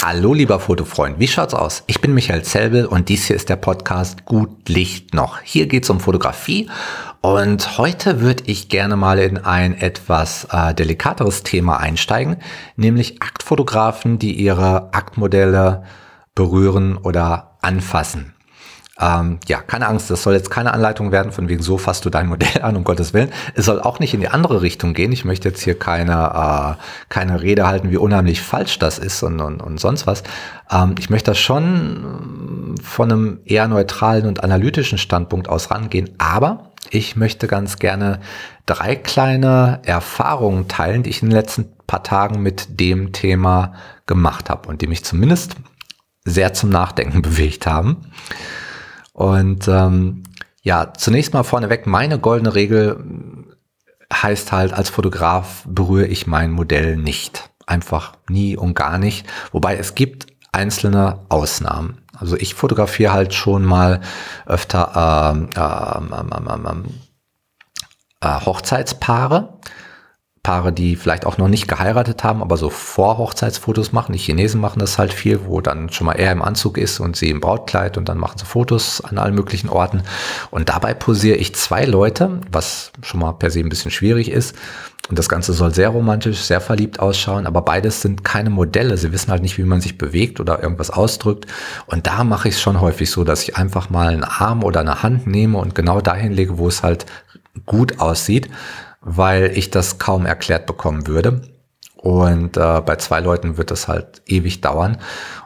Hallo lieber Fotofreund, wie schaut's aus? Ich bin Michael Zelbel und dies hier ist der Podcast Gut Licht noch. Hier geht's um Fotografie und heute würde ich gerne mal in ein etwas äh, delikateres Thema einsteigen, nämlich Aktfotografen, die ihre Aktmodelle berühren oder anfassen. Ähm, ja, keine Angst, das soll jetzt keine Anleitung werden, von wegen so fasst du dein Modell an, um Gottes Willen. Es soll auch nicht in die andere Richtung gehen. Ich möchte jetzt hier keine, äh, keine Rede halten, wie unheimlich falsch das ist und, und, und sonst was. Ähm, ich möchte das schon von einem eher neutralen und analytischen Standpunkt aus rangehen, aber ich möchte ganz gerne drei kleine Erfahrungen teilen, die ich in den letzten paar Tagen mit dem Thema gemacht habe und die mich zumindest sehr zum Nachdenken bewegt haben. Und ähm, ja, zunächst mal vorneweg, meine goldene Regel heißt halt, als Fotograf berühre ich mein Modell nicht. Einfach nie und gar nicht. Wobei es gibt einzelne Ausnahmen. Also ich fotografiere halt schon mal öfter ähm, ähm, ähm, ähm, äh, Hochzeitspaare Paare, die vielleicht auch noch nicht geheiratet haben, aber so Vor-Hochzeitsfotos machen. Die Chinesen machen das halt viel, wo dann schon mal er im Anzug ist und sie im Brautkleid und dann machen sie Fotos an allen möglichen Orten. Und dabei posiere ich zwei Leute, was schon mal per se ein bisschen schwierig ist. Und das Ganze soll sehr romantisch, sehr verliebt ausschauen, aber beides sind keine Modelle. Sie wissen halt nicht, wie man sich bewegt oder irgendwas ausdrückt. Und da mache ich es schon häufig so, dass ich einfach mal einen Arm oder eine Hand nehme und genau dahin lege, wo es halt gut aussieht weil ich das kaum erklärt bekommen würde. Und äh, bei zwei Leuten wird das halt ewig dauern.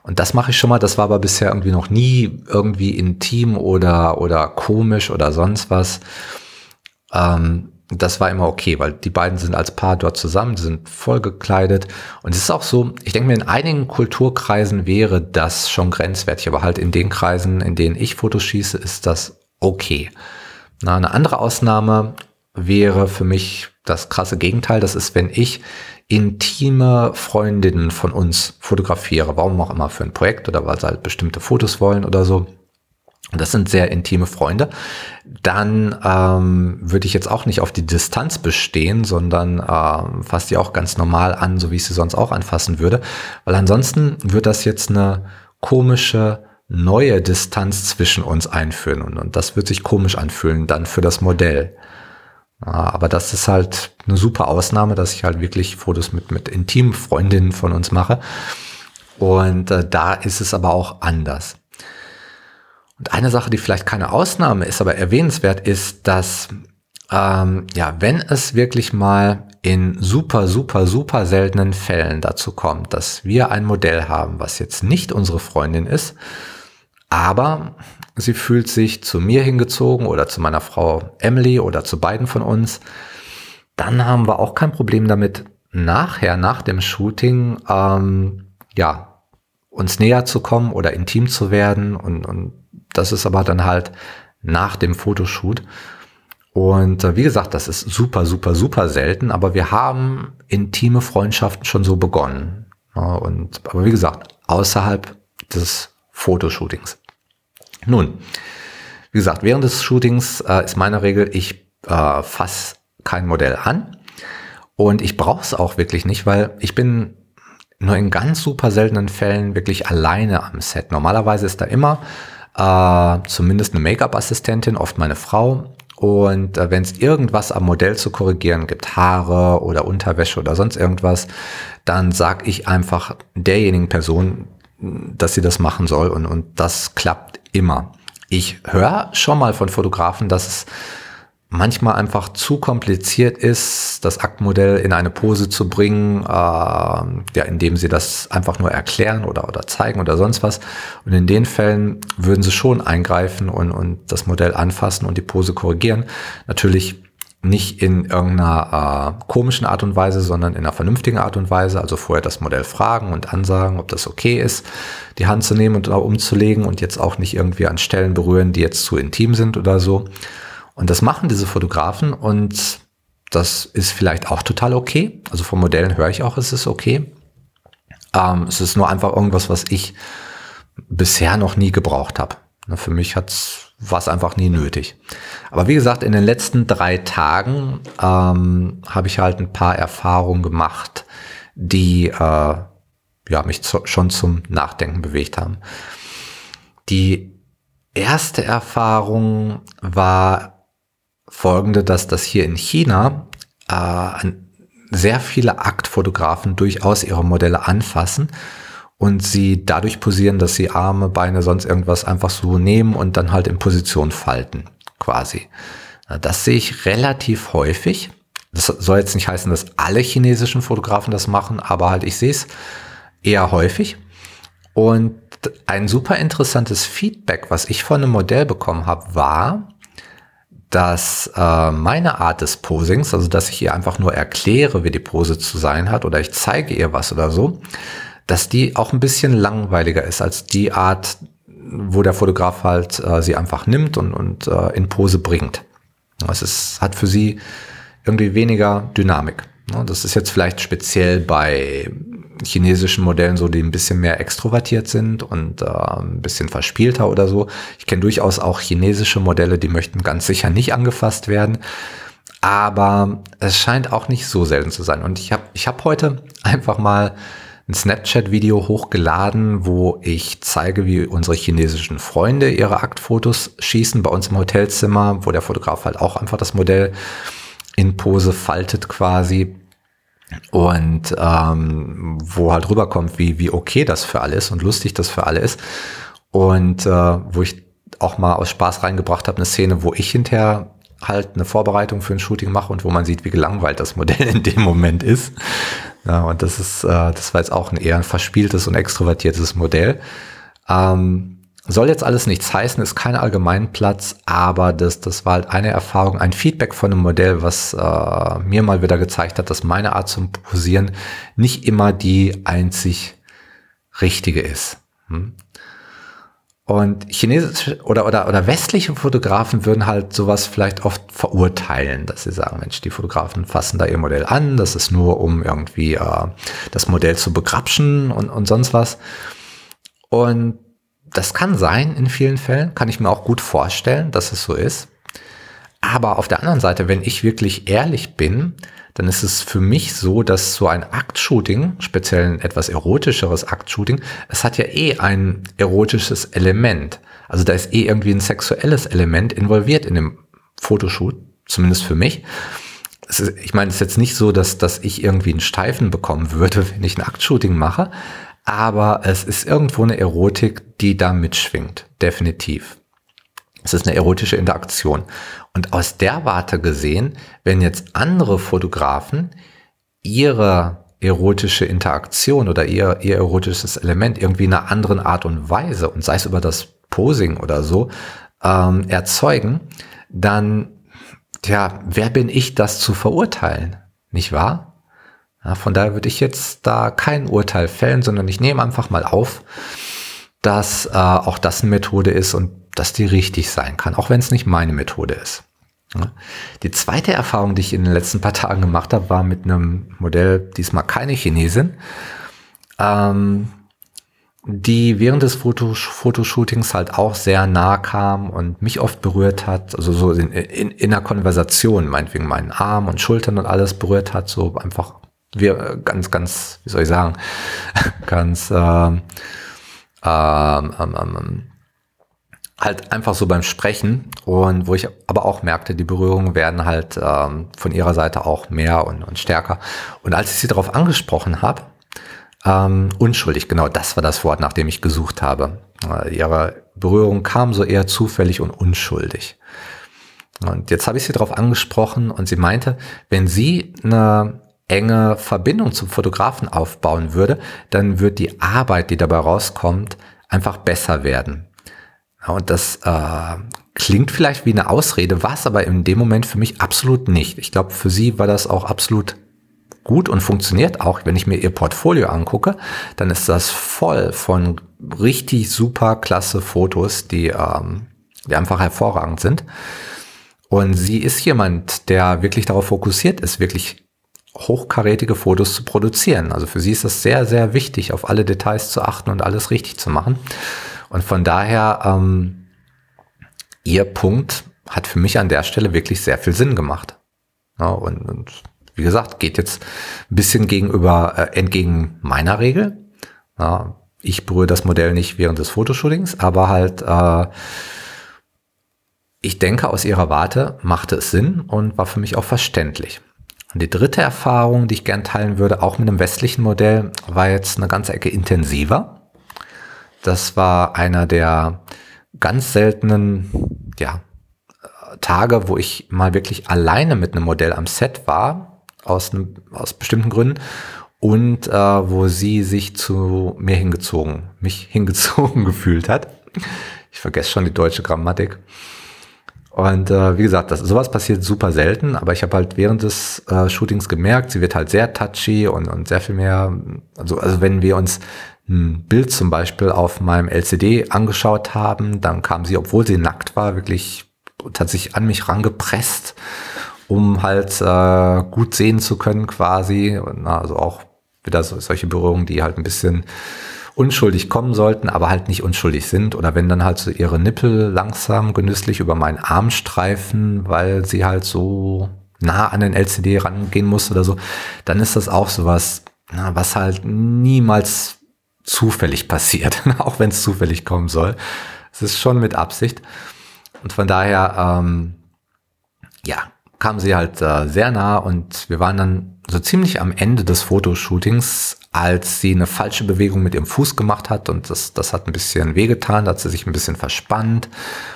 Und das mache ich schon mal. Das war aber bisher irgendwie noch nie irgendwie intim oder, oder komisch oder sonst was. Ähm, das war immer okay, weil die beiden sind als Paar dort zusammen, sind voll gekleidet. Und es ist auch so, ich denke mir, in einigen Kulturkreisen wäre das schon grenzwertig, aber halt in den Kreisen, in denen ich Fotos schieße, ist das okay. Na, eine andere Ausnahme wäre für mich das krasse Gegenteil. Das ist, wenn ich intime Freundinnen von uns fotografiere, warum auch immer für ein Projekt oder weil sie halt bestimmte Fotos wollen oder so. Und das sind sehr intime Freunde. Dann ähm, würde ich jetzt auch nicht auf die Distanz bestehen, sondern äh, fasse die auch ganz normal an, so wie ich sie sonst auch anfassen würde. Weil ansonsten wird das jetzt eine komische neue Distanz zwischen uns einführen. Und, und das wird sich komisch anfühlen dann für das Modell. Aber das ist halt eine super Ausnahme, dass ich halt wirklich Fotos mit, mit intimen Freundinnen von uns mache. Und äh, da ist es aber auch anders. Und eine Sache, die vielleicht keine Ausnahme ist, aber erwähnenswert ist, dass ähm, ja, wenn es wirklich mal in super, super, super seltenen Fällen dazu kommt, dass wir ein Modell haben, was jetzt nicht unsere Freundin ist, aber sie fühlt sich zu mir hingezogen oder zu meiner Frau Emily oder zu beiden von uns, dann haben wir auch kein Problem damit, nachher, nach dem Shooting, ähm, ja, uns näher zu kommen oder intim zu werden. Und, und das ist aber dann halt nach dem Fotoshoot. Und äh, wie gesagt, das ist super, super, super selten, aber wir haben intime Freundschaften schon so begonnen. Ja, und, aber wie gesagt, außerhalb des Fotoshootings. Nun, wie gesagt, während des Shootings äh, ist meine Regel, ich äh, fasse kein Modell an und ich brauche es auch wirklich nicht, weil ich bin nur in ganz super seltenen Fällen wirklich alleine am Set. Normalerweise ist da immer äh, zumindest eine Make-up-Assistentin, oft meine Frau. Und äh, wenn es irgendwas am Modell zu korrigieren gibt, Haare oder Unterwäsche oder sonst irgendwas, dann sag ich einfach derjenigen Person, dass sie das machen soll und, und das klappt immer. Ich höre schon mal von Fotografen, dass es manchmal einfach zu kompliziert ist, das Aktmodell in eine Pose zu bringen, äh, ja, indem sie das einfach nur erklären oder, oder zeigen oder sonst was. Und in den Fällen würden sie schon eingreifen und, und das Modell anfassen und die Pose korrigieren. Natürlich nicht in irgendeiner äh, komischen Art und Weise, sondern in einer vernünftigen Art und Weise. Also vorher das Modell fragen und ansagen, ob das okay ist, die Hand zu nehmen und umzulegen und jetzt auch nicht irgendwie an Stellen berühren, die jetzt zu intim sind oder so. Und das machen diese Fotografen und das ist vielleicht auch total okay. Also von Modellen höre ich auch, es ist okay. Ähm, es ist nur einfach irgendwas, was ich bisher noch nie gebraucht habe. Für mich hat's war es einfach nie nötig. Aber wie gesagt, in den letzten drei Tagen ähm, habe ich halt ein paar Erfahrungen gemacht, die äh, ja, mich zu, schon zum Nachdenken bewegt haben. Die erste Erfahrung war folgende, dass das hier in China äh, sehr viele Aktfotografen durchaus ihre Modelle anfassen und sie dadurch posieren, dass sie Arme, Beine, sonst irgendwas einfach so nehmen und dann halt in Position falten, quasi. Das sehe ich relativ häufig. Das soll jetzt nicht heißen, dass alle chinesischen Fotografen das machen, aber halt ich sehe es eher häufig. Und ein super interessantes Feedback, was ich von einem Modell bekommen habe, war, dass äh, meine Art des Posings, also dass ich ihr einfach nur erkläre, wie die Pose zu sein hat oder ich zeige ihr was oder so, dass die auch ein bisschen langweiliger ist als die Art, wo der Fotograf halt äh, sie einfach nimmt und, und äh, in Pose bringt. Es ist, hat für sie irgendwie weniger Dynamik. Das ist jetzt vielleicht speziell bei chinesischen Modellen so, die ein bisschen mehr extrovertiert sind und äh, ein bisschen verspielter oder so. Ich kenne durchaus auch chinesische Modelle, die möchten ganz sicher nicht angefasst werden. Aber es scheint auch nicht so selten zu sein. Und ich habe ich hab heute einfach mal ein Snapchat-Video hochgeladen, wo ich zeige, wie unsere chinesischen Freunde ihre Aktfotos schießen bei uns im Hotelzimmer, wo der Fotograf halt auch einfach das Modell in Pose faltet quasi und ähm, wo halt rüberkommt, wie, wie okay das für alle ist und lustig das für alle ist. Und äh, wo ich auch mal aus Spaß reingebracht habe, eine Szene, wo ich hinterher halt eine Vorbereitung für ein Shooting mache und wo man sieht, wie gelangweilt das Modell in dem Moment ist. Ja, und das ist, äh, das war jetzt auch ein eher ein verspieltes und extrovertiertes Modell. Ähm, soll jetzt alles nichts heißen, ist kein Allgemeinplatz, aber das, das war halt eine Erfahrung, ein Feedback von einem Modell, was äh, mir mal wieder gezeigt hat, dass meine Art zum Posieren nicht immer die einzig richtige ist. Hm? Und chinesische oder, oder, oder westliche Fotografen würden halt sowas vielleicht oft verurteilen, dass sie sagen, Mensch, die Fotografen fassen da ihr Modell an, das ist nur um irgendwie äh, das Modell zu begrapschen und, und sonst was. Und das kann sein in vielen Fällen, kann ich mir auch gut vorstellen, dass es so ist. Aber auf der anderen Seite, wenn ich wirklich ehrlich bin, dann ist es für mich so, dass so ein Aktshooting, speziell ein etwas erotischeres Aktshooting, es hat ja eh ein erotisches Element. Also da ist eh irgendwie ein sexuelles Element involviert in dem Fotoshoot, zumindest für mich. Ist, ich meine, es ist jetzt nicht so, dass, dass ich irgendwie einen Steifen bekommen würde, wenn ich ein Aktshooting mache, aber es ist irgendwo eine Erotik, die da mitschwingt, definitiv. Es ist eine erotische Interaktion. Und aus der Warte gesehen, wenn jetzt andere Fotografen ihre erotische Interaktion oder ihr, ihr erotisches Element irgendwie in einer anderen Art und Weise und sei es über das Posing oder so ähm, erzeugen, dann, tja, wer bin ich, das zu verurteilen? Nicht wahr? Ja, von daher würde ich jetzt da kein Urteil fällen, sondern ich nehme einfach mal auf, dass äh, auch das eine Methode ist und dass die richtig sein kann, auch wenn es nicht meine Methode ist. Die zweite Erfahrung, die ich in den letzten paar Tagen gemacht habe, war mit einem Modell, diesmal keine Chinesin, ähm, die während des Fotos Fotoshootings halt auch sehr nah kam und mich oft berührt hat, also so in, in, in einer Konversation, meinetwegen meinen Arm und Schultern und alles berührt hat, so einfach wir äh, ganz, ganz, wie soll ich sagen, ganz ähm, ähm, ähm, ähm, halt einfach so beim Sprechen und wo ich aber auch merkte, die Berührungen werden halt ähm, von ihrer Seite auch mehr und, und stärker. Und als ich sie darauf angesprochen habe, ähm, unschuldig, genau das war das Wort, nach dem ich gesucht habe. Äh, ihre Berührung kam so eher zufällig und unschuldig. Und jetzt habe ich sie darauf angesprochen und sie meinte, wenn sie eine enge Verbindung zum Fotografen aufbauen würde, dann wird die Arbeit, die dabei rauskommt, einfach besser werden. Und das äh, klingt vielleicht wie eine Ausrede, war es aber in dem Moment für mich absolut nicht. Ich glaube, für sie war das auch absolut gut und funktioniert auch. Wenn ich mir ihr Portfolio angucke, dann ist das voll von richtig super klasse Fotos, die, ähm, die einfach hervorragend sind. Und sie ist jemand, der wirklich darauf fokussiert ist, wirklich hochkarätige Fotos zu produzieren. Also für sie ist das sehr, sehr wichtig, auf alle Details zu achten und alles richtig zu machen. Und von daher, ähm, ihr Punkt hat für mich an der Stelle wirklich sehr viel Sinn gemacht. Ja, und, und wie gesagt, geht jetzt ein bisschen gegenüber, äh, entgegen meiner Regel. Ja, ich berühre das Modell nicht während des Fotoshootings, aber halt, äh, ich denke, aus ihrer Warte machte es Sinn und war für mich auch verständlich. Und die dritte Erfahrung, die ich gern teilen würde, auch mit einem westlichen Modell, war jetzt eine ganze Ecke intensiver. Das war einer der ganz seltenen, ja, Tage, wo ich mal wirklich alleine mit einem Modell am Set war, aus, einem, aus bestimmten Gründen, und äh, wo sie sich zu mir hingezogen, mich hingezogen gefühlt hat. Ich vergesse schon die deutsche Grammatik. Und äh, wie gesagt, das, sowas passiert super selten, aber ich habe halt während des äh, Shootings gemerkt, sie wird halt sehr touchy und, und sehr viel mehr, also, also wenn wir uns ein Bild zum Beispiel auf meinem LCD angeschaut haben, dann kam sie, obwohl sie nackt war, wirklich sich an mich rangepresst, um halt äh, gut sehen zu können quasi. Und, also auch wieder so, solche Berührungen, die halt ein bisschen unschuldig kommen sollten, aber halt nicht unschuldig sind. Oder wenn dann halt so ihre Nippel langsam genüsslich über meinen Arm streifen, weil sie halt so nah an den LCD rangehen muss oder so, dann ist das auch sowas, na, was halt niemals zufällig passiert, auch wenn es zufällig kommen soll. Es ist schon mit Absicht. Und von daher, ähm, ja, kam sie halt äh, sehr nah und wir waren dann so ziemlich am Ende des Fotoshootings, als sie eine falsche Bewegung mit ihrem Fuß gemacht hat und das, das hat ein bisschen wehgetan, da hat sie sich ein bisschen verspannt.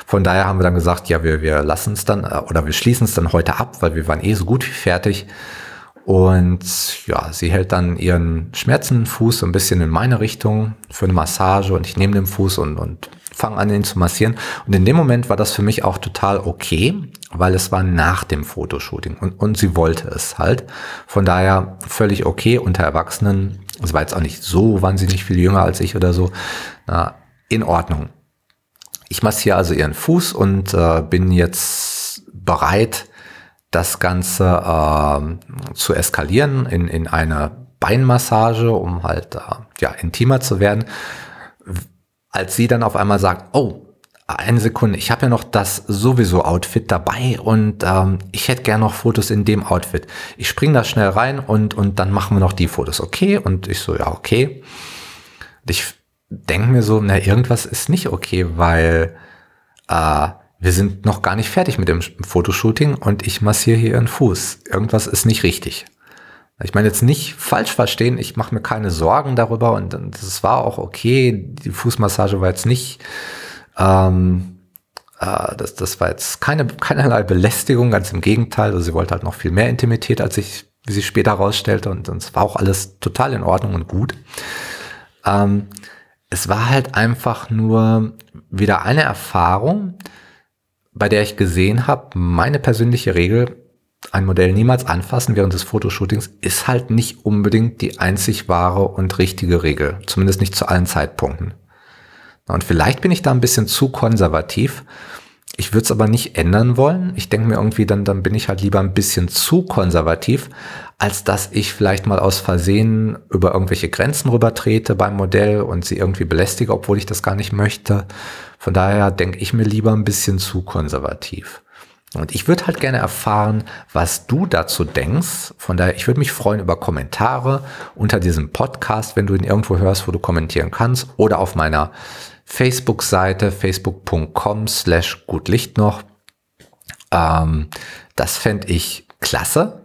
Von daher haben wir dann gesagt, ja, wir, wir lassen es dann äh, oder wir schließen es dann heute ab, weil wir waren eh so gut wie fertig. Und ja, sie hält dann ihren schmerzenden Fuß so ein bisschen in meine Richtung für eine Massage und ich nehme den Fuß und, und fange an, ihn zu massieren. Und in dem Moment war das für mich auch total okay, weil es war nach dem Fotoshooting und, und sie wollte es halt. Von daher völlig okay unter Erwachsenen. Es war jetzt auch nicht so wahnsinnig viel jünger als ich oder so. Na, in Ordnung. Ich massiere also ihren Fuß und äh, bin jetzt bereit, das Ganze äh, zu eskalieren in, in eine Beinmassage, um halt äh, ja, intimer zu werden. Als sie dann auf einmal sagt, oh, eine Sekunde, ich habe ja noch das sowieso Outfit dabei und ähm, ich hätte gern noch Fotos in dem Outfit. Ich spring da schnell rein und, und dann machen wir noch die Fotos, okay? Und ich so, ja, okay. Ich denke mir so, na, irgendwas ist nicht okay, weil äh, wir sind noch gar nicht fertig mit dem Fotoshooting und ich massiere hier ihren Fuß. Irgendwas ist nicht richtig. Ich meine jetzt nicht falsch verstehen, ich mache mir keine Sorgen darüber und das war auch okay. Die Fußmassage war jetzt nicht, ähm, äh, das, das war jetzt keine, keinerlei Belästigung, ganz im Gegenteil. Also sie wollte halt noch viel mehr Intimität, als ich, wie sie später herausstellte und es war auch alles total in Ordnung und gut. Ähm, es war halt einfach nur wieder eine Erfahrung, bei der ich gesehen habe, meine persönliche Regel, ein Modell niemals anfassen während des Fotoshootings, ist halt nicht unbedingt die einzig wahre und richtige Regel. Zumindest nicht zu allen Zeitpunkten. Und vielleicht bin ich da ein bisschen zu konservativ. Ich würde es aber nicht ändern wollen. Ich denke mir irgendwie, dann, dann bin ich halt lieber ein bisschen zu konservativ, als dass ich vielleicht mal aus Versehen über irgendwelche Grenzen rübertrete beim Modell und sie irgendwie belästige, obwohl ich das gar nicht möchte. Von daher denke ich mir lieber ein bisschen zu konservativ. Und ich würde halt gerne erfahren, was du dazu denkst. Von daher, ich würde mich freuen über Kommentare unter diesem Podcast, wenn du ihn irgendwo hörst, wo du kommentieren kannst, oder auf meiner Facebook-Seite, facebook.com slash gutlicht noch. Ähm, das fände ich klasse.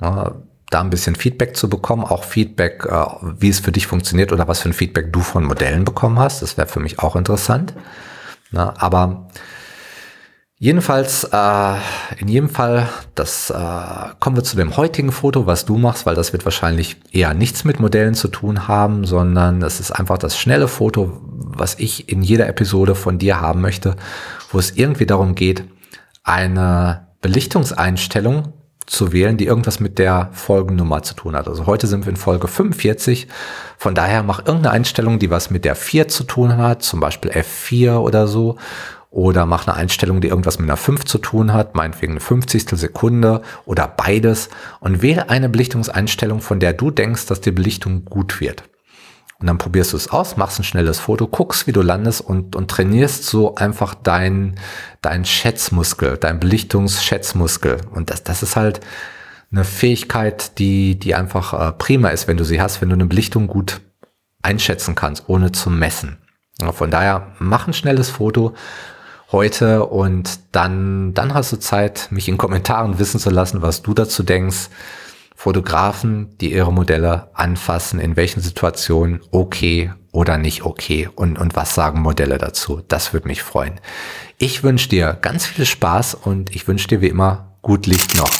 Ja, da ein bisschen Feedback zu bekommen, auch Feedback, äh, wie es für dich funktioniert oder was für ein Feedback du von Modellen bekommen hast. Das wäre für mich auch interessant. Na, aber jedenfalls, äh, in jedem Fall, das äh, kommen wir zu dem heutigen Foto, was du machst, weil das wird wahrscheinlich eher nichts mit Modellen zu tun haben, sondern es ist einfach das schnelle Foto, was ich in jeder Episode von dir haben möchte, wo es irgendwie darum geht, eine Belichtungseinstellung zu wählen, die irgendwas mit der Folgennummer zu tun hat. Also heute sind wir in Folge 45. Von daher mach irgendeine Einstellung, die was mit der 4 zu tun hat, zum Beispiel F4 oder so. Oder mach eine Einstellung, die irgendwas mit einer 5 zu tun hat, meinetwegen eine 50. Sekunde oder beides. Und wähle eine Belichtungseinstellung, von der du denkst, dass die Belichtung gut wird. Und dann probierst du es aus, machst ein schnelles Foto, guckst, wie du landest und, und trainierst so einfach dein, dein Schätzmuskel, dein Belichtungsschätzmuskel. Und das, das ist halt eine Fähigkeit, die, die einfach äh, prima ist, wenn du sie hast, wenn du eine Belichtung gut einschätzen kannst, ohne zu messen. Von daher, mach ein schnelles Foto heute und dann, dann hast du Zeit, mich in Kommentaren wissen zu lassen, was du dazu denkst. Fotografen, die ihre Modelle anfassen, in welchen Situationen okay oder nicht okay und, und was sagen Modelle dazu. Das würde mich freuen. Ich wünsche dir ganz viel Spaß und ich wünsche dir wie immer gut Licht noch.